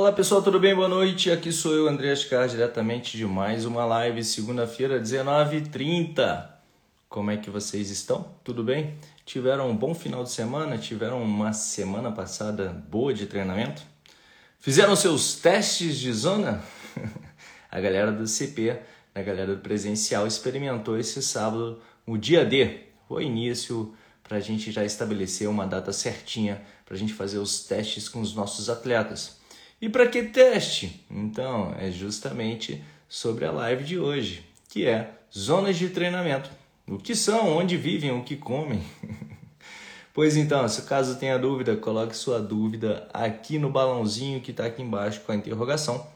Olá pessoal, tudo bem? Boa noite. Aqui sou eu, André Ascar, diretamente de mais uma live, segunda-feira, 19h30. Como é que vocês estão? Tudo bem? Tiveram um bom final de semana? Tiveram uma semana passada boa de treinamento? Fizeram seus testes de zona? A galera do CP, a galera do presencial, experimentou esse sábado o dia D, o início para a gente já estabelecer uma data certinha para a gente fazer os testes com os nossos atletas. E para que teste? Então, é justamente sobre a live de hoje, que é zonas de treinamento. O que são, onde vivem, o que comem. pois então, se caso tenha dúvida, coloque sua dúvida aqui no balãozinho que está aqui embaixo com a interrogação.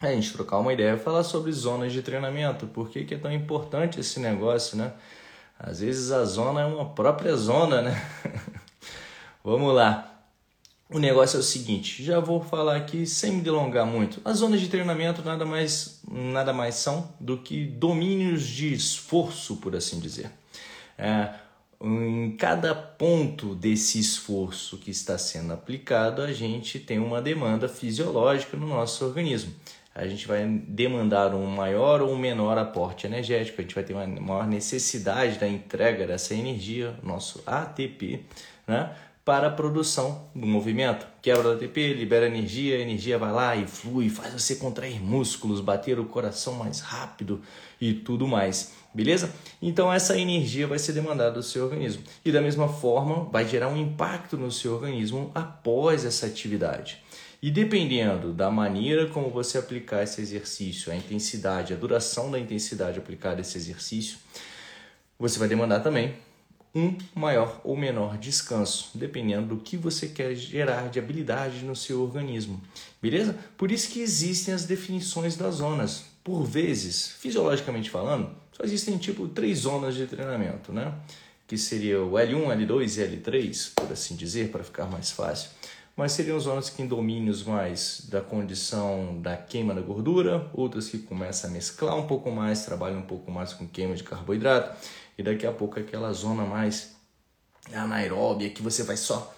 A gente trocar uma ideia e falar sobre zonas de treinamento. Por que, que é tão importante esse negócio, né? Às vezes a zona é uma própria zona, né? Vamos lá. O negócio é o seguinte, já vou falar aqui sem me delongar muito. As zonas de treinamento nada mais, nada mais são do que domínios de esforço, por assim dizer. É, em cada ponto desse esforço que está sendo aplicado, a gente tem uma demanda fisiológica no nosso organismo. A gente vai demandar um maior ou um menor aporte energético, a gente vai ter uma maior necessidade da entrega dessa energia, nosso ATP, né? para a produção do movimento. Quebra o ATP, libera energia, a energia vai lá e flui, faz você contrair músculos, bater o coração mais rápido e tudo mais. Beleza? Então essa energia vai ser demandada do seu organismo. E da mesma forma, vai gerar um impacto no seu organismo após essa atividade. E dependendo da maneira como você aplicar esse exercício, a intensidade, a duração da intensidade aplicada a esse exercício, você vai demandar também um maior ou menor descanso, dependendo do que você quer gerar de habilidade no seu organismo. Beleza? Por isso que existem as definições das zonas. Por vezes, fisiologicamente falando, só existem tipo três zonas de treinamento, né? Que seria o L1, L2 e L3, por assim dizer, para ficar mais fácil. Mas seriam zonas que em domínios mais da condição da queima da gordura, outras que começam a mesclar um pouco mais, trabalham um pouco mais com queima de carboidrato e daqui a pouco aquela zona mais anaeróbia que você vai só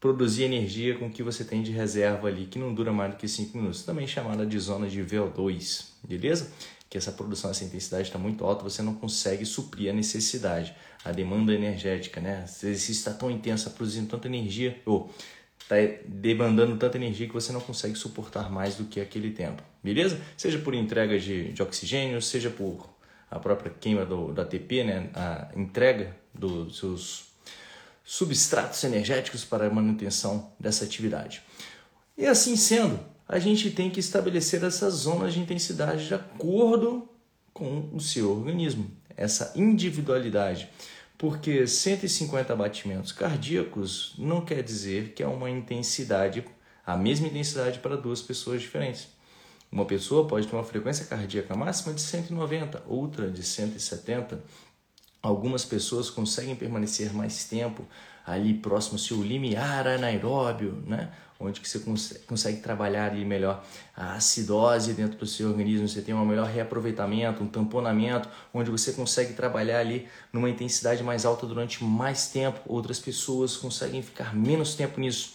produzir energia com o que você tem de reserva ali, que não dura mais do que 5 minutos, também chamada de zona de VO2, beleza? Que essa produção, essa intensidade está muito alta, você não consegue suprir a necessidade, a demanda energética, né? O exercício está tão intenso, produzindo tanta energia, ou está demandando tanta energia que você não consegue suportar mais do que aquele tempo, beleza? Seja por entrega de, de oxigênio, seja por a própria queima do, da ATP, né, a entrega dos seus substratos energéticos para a manutenção dessa atividade. E assim sendo, a gente tem que estabelecer essas zonas de intensidade de acordo com o seu organismo, essa individualidade. Porque 150 batimentos cardíacos não quer dizer que é uma intensidade, a mesma intensidade para duas pessoas diferentes. Uma pessoa pode ter uma frequência cardíaca máxima de 190, outra de 170. Algumas pessoas conseguem permanecer mais tempo ali próximo ao seu limiar anaeróbio, né? onde que você consegue trabalhar ali melhor a acidose dentro do seu organismo, você tem um melhor reaproveitamento, um tamponamento, onde você consegue trabalhar ali numa intensidade mais alta durante mais tempo. Outras pessoas conseguem ficar menos tempo nisso.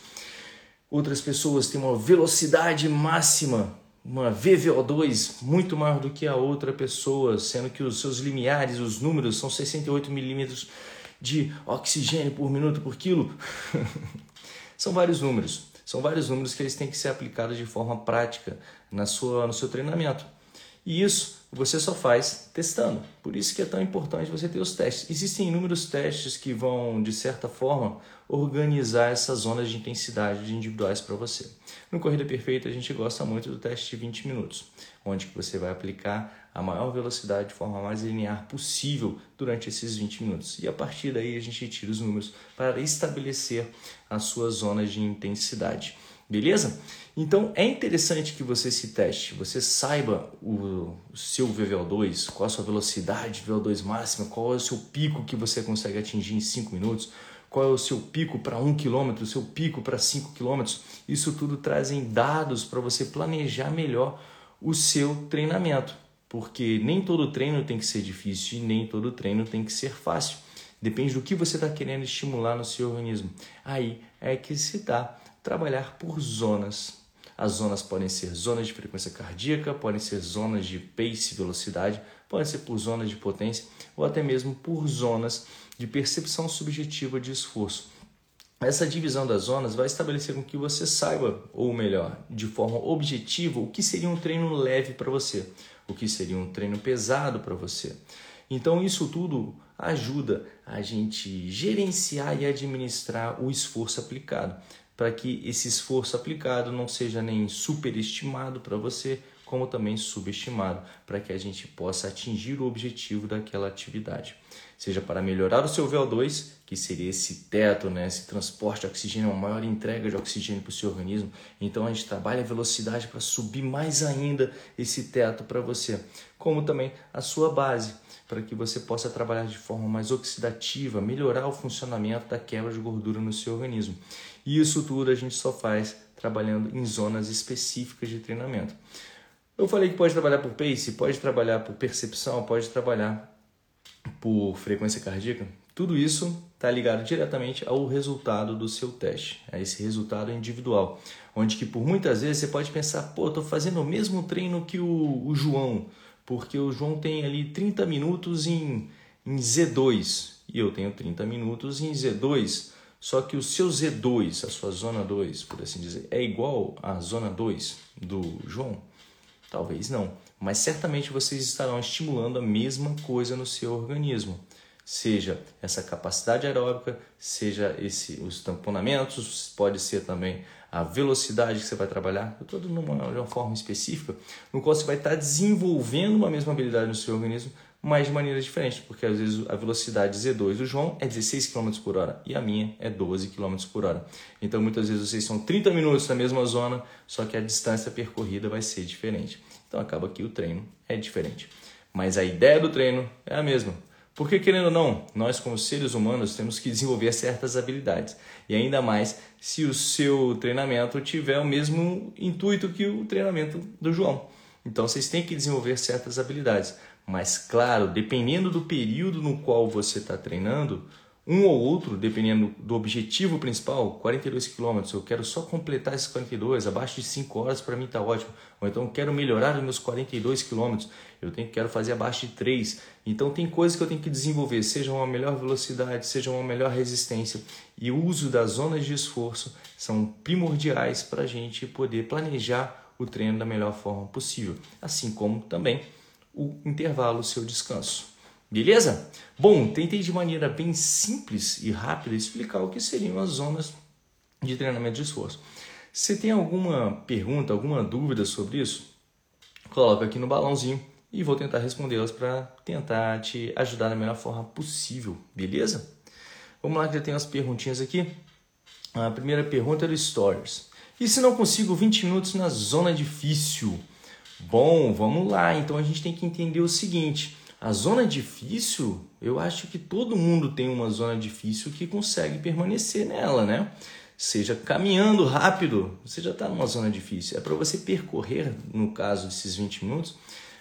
Outras pessoas têm uma velocidade máxima uma VVO2 muito maior do que a outra pessoa, sendo que os seus limiares, os números, são 68 milímetros de oxigênio por minuto por quilo. são vários números. São vários números que eles têm que ser aplicados de forma prática na sua, no seu treinamento. E isso você só faz testando. Por isso que é tão importante você ter os testes. Existem inúmeros testes que vão, de certa forma, organizar essas zonas de intensidade individuais para você. No Corrida Perfeita, a gente gosta muito do teste de 20 minutos, onde você vai aplicar a maior velocidade de forma mais linear possível durante esses 20 minutos. E a partir daí a gente tira os números para estabelecer as suas zonas de intensidade. Beleza? Então é interessante que você se teste, você saiba o, seu VVO2, qual a sua velocidade VO2 máxima, qual é o seu pico que você consegue atingir em 5 minutos, qual é o seu pico para 1 km, o seu pico para 5 km. Isso tudo trazem dados para você planejar melhor o seu treinamento, porque nem todo treino tem que ser difícil e nem todo treino tem que ser fácil. Depende do que você está querendo estimular no seu organismo. Aí é que se dá trabalhar por zonas As zonas podem ser zonas de frequência cardíaca, podem ser zonas de pace, velocidade, podem ser por zonas de potência ou até mesmo por zonas de percepção subjetiva de esforço. Essa divisão das zonas vai estabelecer com que você saiba, ou melhor, de forma objetiva, o que seria um treino leve para você, o que seria um treino pesado para você. Então, isso tudo ajuda a gente gerenciar e administrar o esforço aplicado, para que esse esforço aplicado não seja nem superestimado para você, como também subestimado, para que a gente possa atingir o objetivo daquela atividade. Seja para melhorar o seu VO2, que seria esse teto, né, esse transporte de oxigênio, uma maior entrega de oxigênio para o seu organismo. Então a gente trabalha a velocidade para subir mais ainda esse teto para você, como também a sua base, para que você possa trabalhar de forma mais oxidativa, melhorar o funcionamento da quebra de gordura no seu organismo. E isso tudo a gente só faz trabalhando em zonas específicas de treinamento. Eu falei que pode trabalhar por pace, pode trabalhar por percepção, pode trabalhar por frequência cardíaca. Tudo isso está ligado diretamente ao resultado do seu teste, a esse resultado individual, onde que por muitas vezes você pode pensar, pô, estou fazendo o mesmo treino que o, o, João, porque o João tem ali 30 minutos em, em Z2 e eu tenho 30 minutos em Z2, só que o seu Z2, a sua zona 2, por assim dizer, é igual à zona 2 do João? Talvez não, mas certamente vocês estarão estimulando a mesma coisa no seu organismo. Seja essa capacidade aeróbica, seja esse, os tamponamentos, pode ser também a velocidade que você vai trabalhar, tudo numa, de uma forma específica, no qual você vai estar desenvolvendo uma mesma habilidade no seu organismo, mas de maneiras diferentes, porque às vezes a velocidade Z2 do João é 16 km por hora e a minha é 12 km por hora. Então muitas vezes vocês são 30 minutos na mesma zona, só que a distância percorrida vai ser diferente. Então acaba que o treino é diferente. Mas a ideia do treino é a mesma. Porque, querendo ou não, nós, como seres humanos, temos que desenvolver certas habilidades. E ainda mais se o seu treinamento tiver o mesmo intuito que o treinamento do João. Então, vocês têm que desenvolver certas habilidades. Mas, claro, dependendo do período no qual você está treinando, um ou outro, dependendo do objetivo principal, 42 km, eu quero só completar esses 42, abaixo de 5 horas para mim está ótimo. Ou então quero melhorar os meus 42 km, eu tenho, quero fazer abaixo de 3. Então tem coisas que eu tenho que desenvolver, seja uma melhor velocidade, seja uma melhor resistência. E o uso das zonas de esforço são primordiais para a gente poder planejar o treino da melhor forma possível. Assim como também o intervalo, seu descanso. Beleza? Bom, tentei de maneira bem simples e rápida explicar o que seriam as zonas de treinamento de esforço. Se tem alguma pergunta, alguma dúvida sobre isso, coloca aqui no balãozinho e vou tentar respondê-las para tentar te ajudar da melhor forma possível, beleza? Vamos lá que já tem umas perguntinhas aqui. A primeira pergunta é do Stories. E se não consigo 20 minutos na zona difícil? Bom, vamos lá. Então a gente tem que entender o seguinte: a zona difícil, eu acho que todo mundo tem uma zona difícil que consegue permanecer nela, né? Seja caminhando rápido, você já está numa zona difícil. É para você percorrer, no caso desses 20 minutos,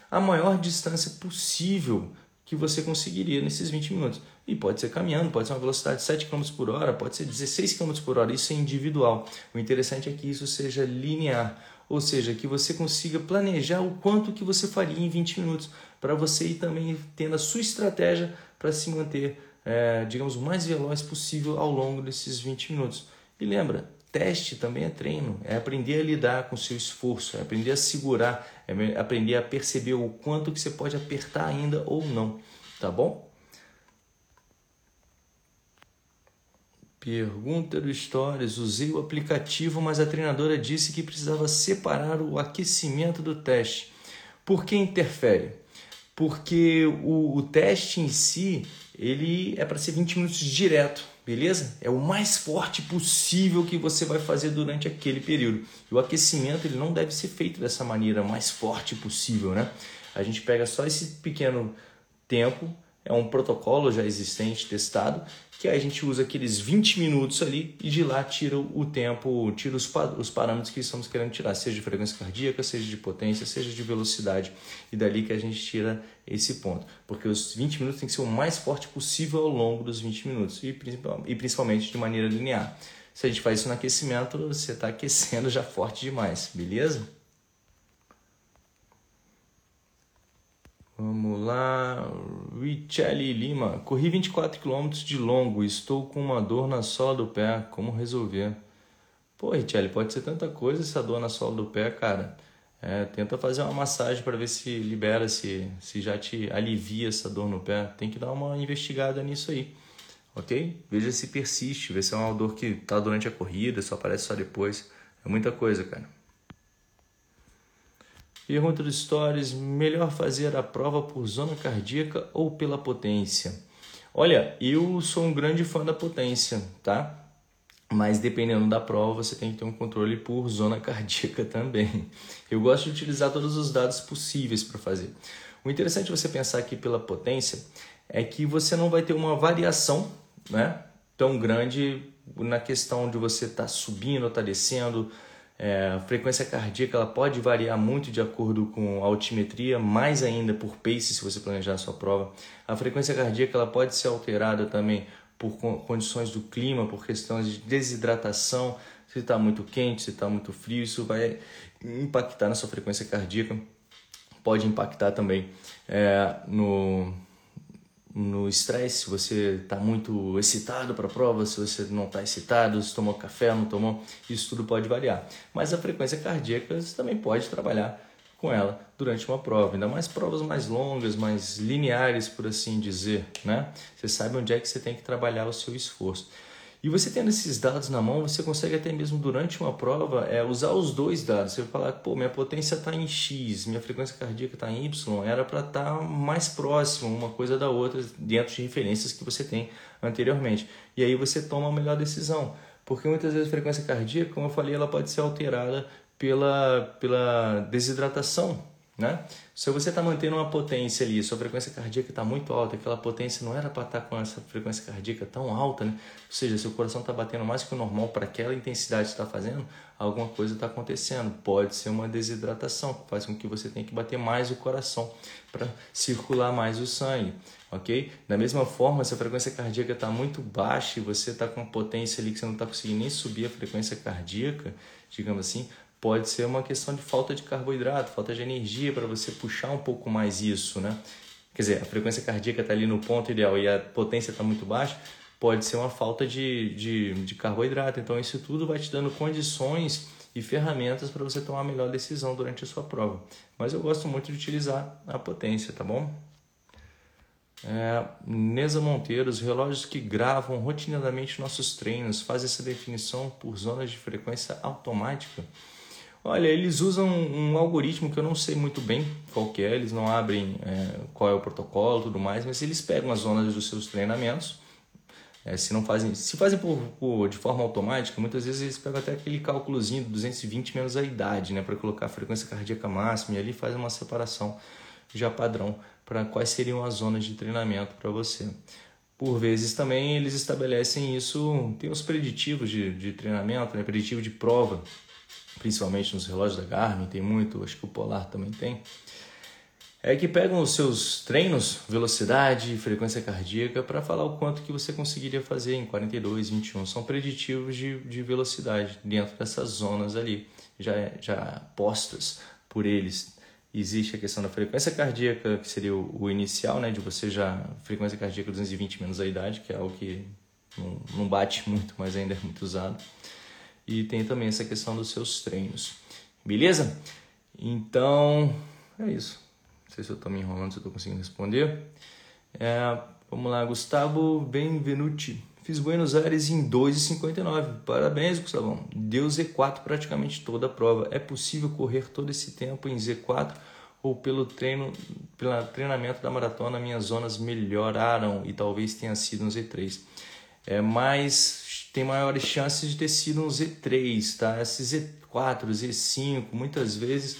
a maior distância possível que você conseguiria nesses 20 minutos. E pode ser caminhando, pode ser uma velocidade de 7 km por hora, pode ser 16 km por hora, isso é individual. O interessante é que isso seja linear, ou seja, que você consiga planejar o quanto que você faria em 20 minutos para você ir também tendo a sua estratégia para se manter, é, digamos, o mais veloz possível ao longo desses 20 minutos. E lembra, teste também é treino, é aprender a lidar com o seu esforço, é aprender a segurar, é aprender a perceber o quanto que você pode apertar ainda ou não, tá bom? Pergunta do Stories. Usei o aplicativo, mas a treinadora disse que precisava separar o aquecimento do teste. Por que interfere? Porque o, o teste em si ele é para ser 20 minutos direto, beleza? É o mais forte possível que você vai fazer durante aquele período. E o aquecimento ele não deve ser feito dessa maneira mais forte possível, né? A gente pega só esse pequeno tempo, é um protocolo já existente, testado, que a gente usa aqueles 20 minutos ali e de lá tira o tempo, tira os, os parâmetros que estamos querendo tirar, seja de frequência cardíaca, seja de potência, seja de velocidade, e dali que a gente tira esse ponto. Porque os 20 minutos tem que ser o mais forte possível ao longo dos 20 minutos, e, e principalmente de maneira linear. Se a gente faz isso no aquecimento, você está aquecendo já forte demais, beleza? Vamos lá, Richelle Lima. Corri 24 km de longo, estou com uma dor na sola do pé, como resolver? Pô, Richelle, pode ser tanta coisa essa dor na sola do pé, cara. É, tenta fazer uma massagem para ver se libera, se, se já te alivia essa dor no pé. Tem que dar uma investigada nisso aí, ok? Veja se persiste, vê se é uma dor que tá durante a corrida, só aparece só depois. É muita coisa, cara. Pergunta do Stories: melhor fazer a prova por zona cardíaca ou pela potência? Olha, eu sou um grande fã da potência, tá? Mas dependendo da prova, você tem que ter um controle por zona cardíaca também. Eu gosto de utilizar todos os dados possíveis para fazer. O interessante você pensar aqui pela potência é que você não vai ter uma variação né, tão grande na questão de você estar tá subindo ou tá descendo, é, a frequência cardíaca ela pode variar muito de acordo com a altimetria, mais ainda por pace se você planejar a sua prova. A frequência cardíaca ela pode ser alterada também por condições do clima, por questões de desidratação, se está muito quente, se está muito frio, isso vai impactar na sua frequência cardíaca. Pode impactar também é, no, no estresse, se você está muito excitado para a prova, se você não está excitado, se tomou café, não tomou, isso tudo pode variar. Mas a frequência cardíaca você também pode trabalhar com ela durante uma prova, ainda mais provas mais longas, mais lineares, por assim dizer, né? Você sabe onde é que você tem que trabalhar o seu esforço. E você tendo esses dados na mão, você consegue até mesmo durante uma prova é, usar os dois dados. Você vai falar, pô, minha potência está em X, minha frequência cardíaca está em Y, era para estar tá mais próximo uma coisa da outra dentro de referências que você tem anteriormente. E aí você toma a melhor decisão. Porque muitas vezes a frequência cardíaca, como eu falei, ela pode ser alterada pela, pela desidratação né? Se você está mantendo uma potência ali, sua frequência cardíaca está muito alta, aquela potência não era para estar tá com essa frequência cardíaca tão alta, né? Ou seja, seu coração está batendo mais que o normal para aquela intensidade que está fazendo, alguma coisa está acontecendo. Pode ser uma desidratação, que faz com que você tenha que bater mais o coração para circular mais o sangue, ok? Da mesma forma, se a frequência cardíaca está muito baixa e você está com potência ali que você não está conseguindo nem subir a frequência cardíaca, digamos assim, pode ser uma questão de falta de carboidrato, falta de energia para você puxar um pouco mais isso, né? Quer dizer, a frequência cardíaca está ali no ponto ideal e a potência está muito baixa, pode ser uma falta de, de, de carboidrato. Então, isso tudo vai te dando condições e ferramentas para você tomar a melhor decisão durante a sua prova. Mas eu gosto muito de utilizar a potência, tá bom? É, Nesa Monteiro, os relógios que gravam rotineiramente nossos treinos fazem essa definição por zonas de frequência automática. Olha, eles usam um algoritmo que eu não sei muito bem qual é, eles não abrem é, qual é o protocolo e tudo mais, mas eles pegam as zonas dos seus treinamentos, é, se não fazem, se fazem por, por, de forma automática, muitas vezes eles pegam até aquele cálculozinho de 220 menos a idade, né, para colocar a frequência cardíaca máxima e ali faz uma separação já padrão para quais seriam as zonas de treinamento para você. Por vezes também eles estabelecem isso, tem os preditivos de, de treinamento, né, preditivo de prova, principalmente nos relógios da Garmin, tem muito, acho que o Polar também tem, é que pegam os seus treinos, velocidade, frequência cardíaca, para falar o quanto que você conseguiria fazer em 42, 21. São preditivos de, de velocidade dentro dessas zonas ali, já, já postas por eles. Existe a questão da frequência cardíaca, que seria o, o inicial, né, de você já, frequência cardíaca 220 menos a idade, que é algo que não, não bate muito, mas ainda é muito usado e tem também essa questão dos seus treinos. Beleza? Então, é isso. Não sei se eu estou me enrolando, se eu estou conseguindo responder. É, vamos lá, Gustavo Benvenuti. Fiz Buenos Aires em 2,59. Parabéns, Gustavão. Deu Z4 praticamente toda a prova. É possível correr todo esse tempo em Z4 ou pelo treino, pelo treinamento da maratona, minhas zonas melhoraram e talvez tenha sido um Z3. É, mas tem maiores chances de ter sido um Z3, tá? Esse Z4, Z5, muitas vezes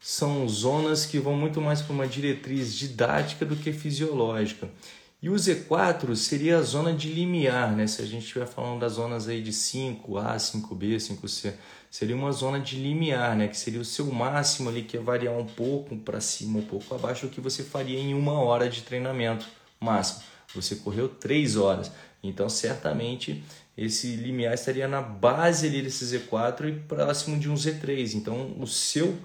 são zonas que vão muito mais para uma diretriz didática do que fisiológica. E o Z4 seria a zona de limiar, né? Se a gente estiver falando das zonas aí de 5A, 5B, 5C, seria uma zona de limiar, né? Que seria o seu máximo ali, que ia variar um pouco para cima, um pouco abaixo, do que você faria em uma hora de treinamento máximo. Você correu 3 horas. Então, certamente, esse limiar estaria na base ali desse Z4 e próximo de um Z3. Então, o seu,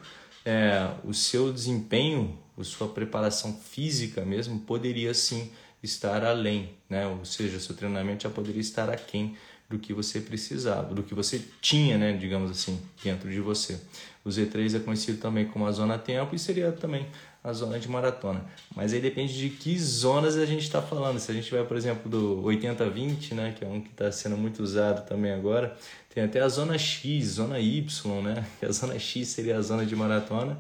é, o seu desempenho, a sua preparação física mesmo, poderia sim estar além, né? ou seja, seu treinamento já poderia estar aquém do que você precisava, do que você tinha, né, digamos assim, dentro de você. O Z3 é conhecido também como a zona tempo e seria também a zona de maratona. Mas aí depende de que zonas a gente está falando. Se a gente vai, por exemplo, do 80-20, né, que é um que está sendo muito usado também agora, tem até a zona X, zona Y, né? Que a zona X seria a zona de maratona,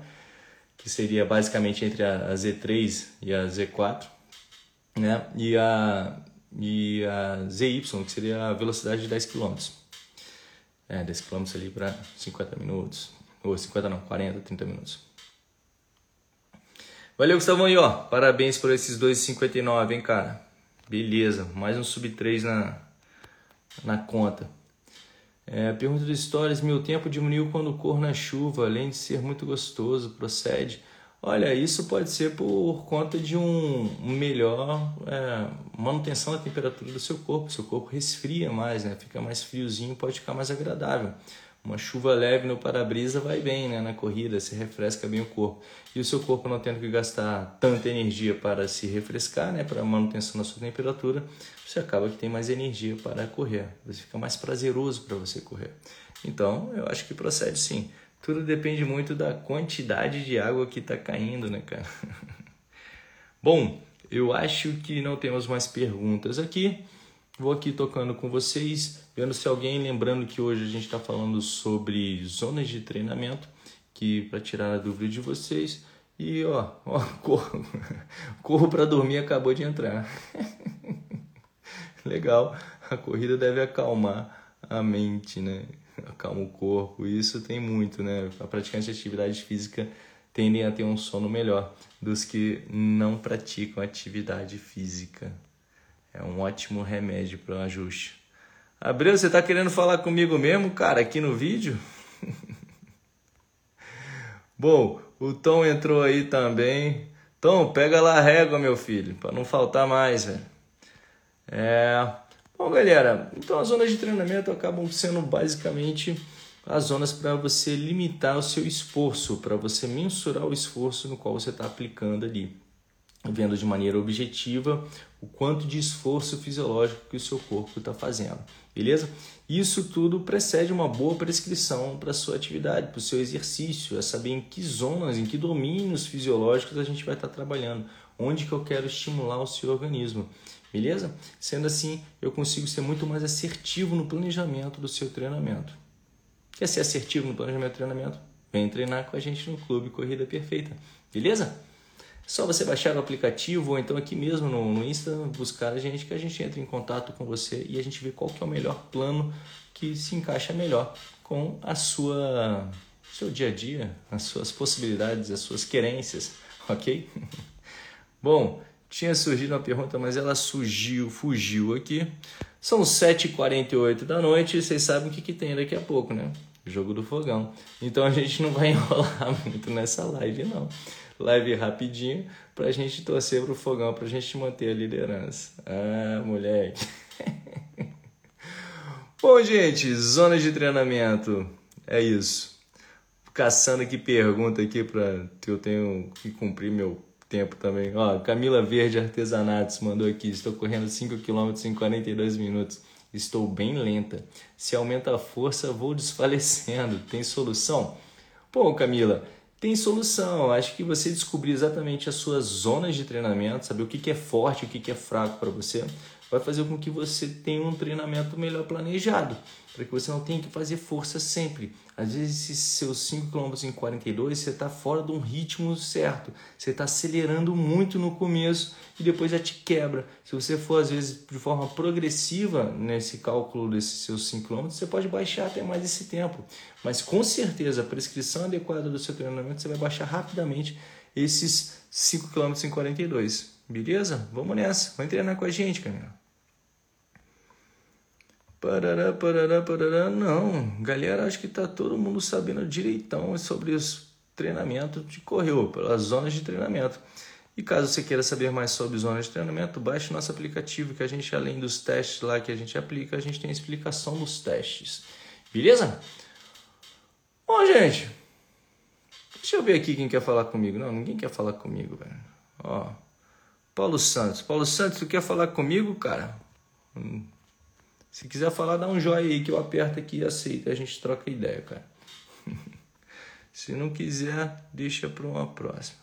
que seria basicamente entre a Z3 e a Z4, né? E a, e a ZY, que seria a velocidade de 10 km. É, 10 km ali para 50 minutos. Ou 50 não, 40, 30 minutos. Valeu, Gustavão aí, ó. Parabéns por esses 2,59, hein, cara. Beleza, mais um sub 3 na, na conta. É, pergunta do Stories: meu tempo diminuiu quando corro na chuva, além de ser muito gostoso, procede. Olha, isso pode ser por conta de um melhor é, manutenção da temperatura do seu corpo. Seu corpo resfria mais, né? Fica mais friozinho, pode ficar mais agradável. Uma chuva leve no para-brisa vai bem né, na corrida, se refresca bem o corpo. E o seu corpo não tendo que gastar tanta energia para se refrescar, né, para manutenção da sua temperatura, você acaba que tem mais energia para correr. Você fica mais prazeroso para você correr. Então, eu acho que procede sim. Tudo depende muito da quantidade de água que está caindo, né, cara? Bom, eu acho que não temos mais perguntas aqui. Vou aqui tocando com vocês, vendo se alguém, lembrando que hoje a gente está falando sobre zonas de treinamento, que para tirar a dúvida de vocês. E ó, ó corro, corro para dormir acabou de entrar. Legal, a corrida deve acalmar a mente, né? Acalma o corpo, isso tem muito, né? A praticante de atividade física tendem a ter um sono melhor dos que não praticam atividade física. É um ótimo remédio para o ajuste. Abreu, você está querendo falar comigo mesmo, cara, aqui no vídeo? Bom, o Tom entrou aí também. Tom, pega lá a régua, meu filho, para não faltar mais, velho. É. Bom, galera, então as zonas de treinamento acabam sendo basicamente as zonas para você limitar o seu esforço, para você mensurar o esforço no qual você está aplicando ali vendo de maneira objetiva o quanto de esforço fisiológico que o seu corpo está fazendo, beleza? Isso tudo precede uma boa prescrição para sua atividade, para o seu exercício, é saber em que zonas, em que domínios fisiológicos a gente vai estar tá trabalhando, onde que eu quero estimular o seu organismo, beleza? Sendo assim, eu consigo ser muito mais assertivo no planejamento do seu treinamento. Quer ser assertivo no planejamento do treinamento? Vem treinar com a gente no Clube Corrida Perfeita, beleza? Só você baixar o aplicativo ou então aqui mesmo no, no Insta buscar a gente que a gente entra em contato com você e a gente vê qual que é o melhor plano que se encaixa melhor com a sua seu dia a dia, as suas possibilidades, as suas querências, ok? Bom, tinha surgido uma pergunta, mas ela surgiu, fugiu aqui. São 7h48 da noite e vocês sabem o que, que tem daqui a pouco, né? Jogo do fogão. Então a gente não vai enrolar muito nessa live, não live rapidinho pra gente torcer pro fogão, pra gente manter a liderança. Ah, moleque. Bom, gente, zona de treinamento. É isso. Caçando aqui pergunta aqui para que eu tenho que cumprir meu tempo também. Ó, Camila Verde Artesanatos mandou aqui. Estou correndo 5 km em 42 minutos. Estou bem lenta. Se aumenta a força, vou desfalecendo. Tem solução? Pô, Camila, tem solução. Acho que você descobrir exatamente as suas zonas de treinamento, saber o que é forte, o que é fraco para você, vai fazer com que você tenha um treinamento melhor planejado, para que você não tenha que fazer força sempre. Às vezes, esses seus 5 km em 42, você está fora de um ritmo certo, você está acelerando muito no começo e depois já te quebra. Se você for, às vezes, de forma progressiva nesse cálculo desses seus 5 km, você pode baixar até mais esse tempo. Mas com certeza, a prescrição adequada do seu treinamento, você vai baixar rapidamente esses 5 km em 42. Beleza? Vamos nessa. Vai treinar com a gente, Camila. Parará, parará, parará. Não, galera, acho que tá todo mundo sabendo direitão sobre os treinamentos de correu, pelas zonas de treinamento. E caso você queira saber mais sobre zonas de treinamento, baixe nosso aplicativo, que a gente, além dos testes lá que a gente aplica, a gente tem a explicação dos testes. Beleza? Bom, gente, deixa eu ver aqui quem quer falar comigo. Não, ninguém quer falar comigo, velho. Ó, Paulo Santos. Paulo Santos, tu quer falar comigo, cara? Hum. Se quiser falar, dá um joinha aí que eu aperto aqui e aceito. A gente troca ideia, cara. Se não quiser, deixa para uma próxima.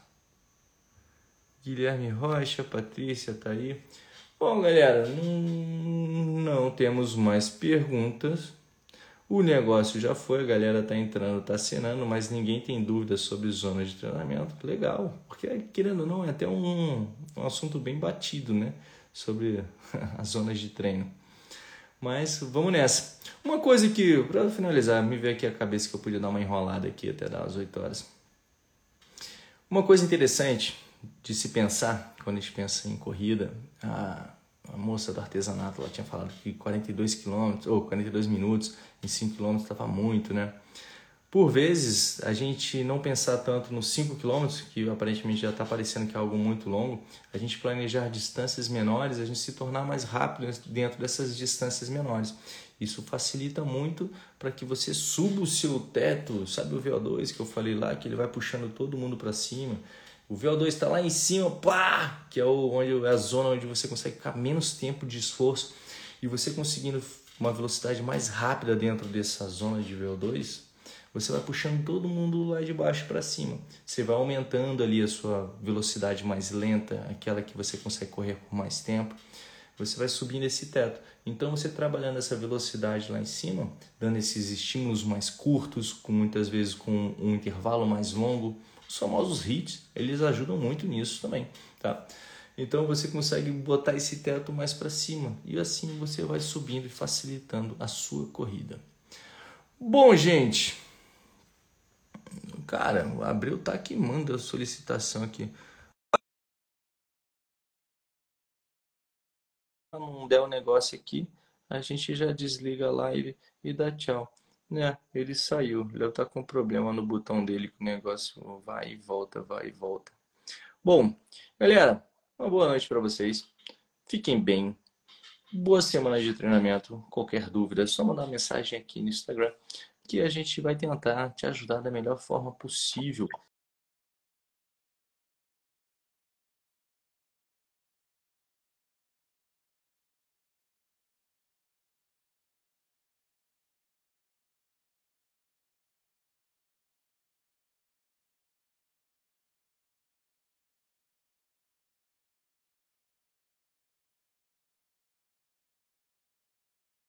Guilherme Rocha, Patrícia tá aí. Bom, galera, não temos mais perguntas. O negócio já foi, a galera tá entrando, tá assinando, mas ninguém tem dúvidas sobre zonas de treinamento. Legal, porque querendo ou não, é até um, um assunto bem batido, né? Sobre as zonas de treino. Mas vamos nessa. Uma coisa que, para finalizar, me veio aqui a cabeça que eu podia dar uma enrolada aqui até dar as 8 horas. Uma coisa interessante de se pensar quando a gente pensa em corrida, a, a moça do artesanato ela tinha falado que 42 km ou 42 minutos em 5 km estava muito, né? Por vezes, a gente não pensar tanto nos 5 km, que aparentemente já está parecendo que é algo muito longo, a gente planejar distâncias menores, a gente se tornar mais rápido dentro dessas distâncias menores. Isso facilita muito para que você suba o seu teto, sabe o VO2 que eu falei lá, que ele vai puxando todo mundo para cima. O VO2 está lá em cima, pá, que é, o, onde, é a zona onde você consegue ficar menos tempo de esforço e você conseguindo uma velocidade mais rápida dentro dessa zona de VO2, você vai puxando todo mundo lá de baixo para cima. Você vai aumentando ali a sua velocidade mais lenta, aquela que você consegue correr por mais tempo. Você vai subindo esse teto. Então, você trabalhando essa velocidade lá em cima, dando esses estímulos mais curtos, com muitas vezes com um intervalo mais longo, os famosos hits, eles ajudam muito nisso também, tá? Então você consegue botar esse teto mais para cima e assim você vai subindo e facilitando a sua corrida. Bom, gente, Cara, o Abreu tá aqui, manda a solicitação aqui. Não der o um negócio aqui, a gente já desliga a live e dá tchau. Né? Ele saiu. Ele tá com problema no botão dele que o negócio vai e volta, vai e volta. Bom, galera, uma boa noite para vocês. Fiquem bem. Boa semana de treinamento. Qualquer dúvida, é só mandar uma mensagem aqui no Instagram que a gente vai tentar te ajudar da melhor forma possível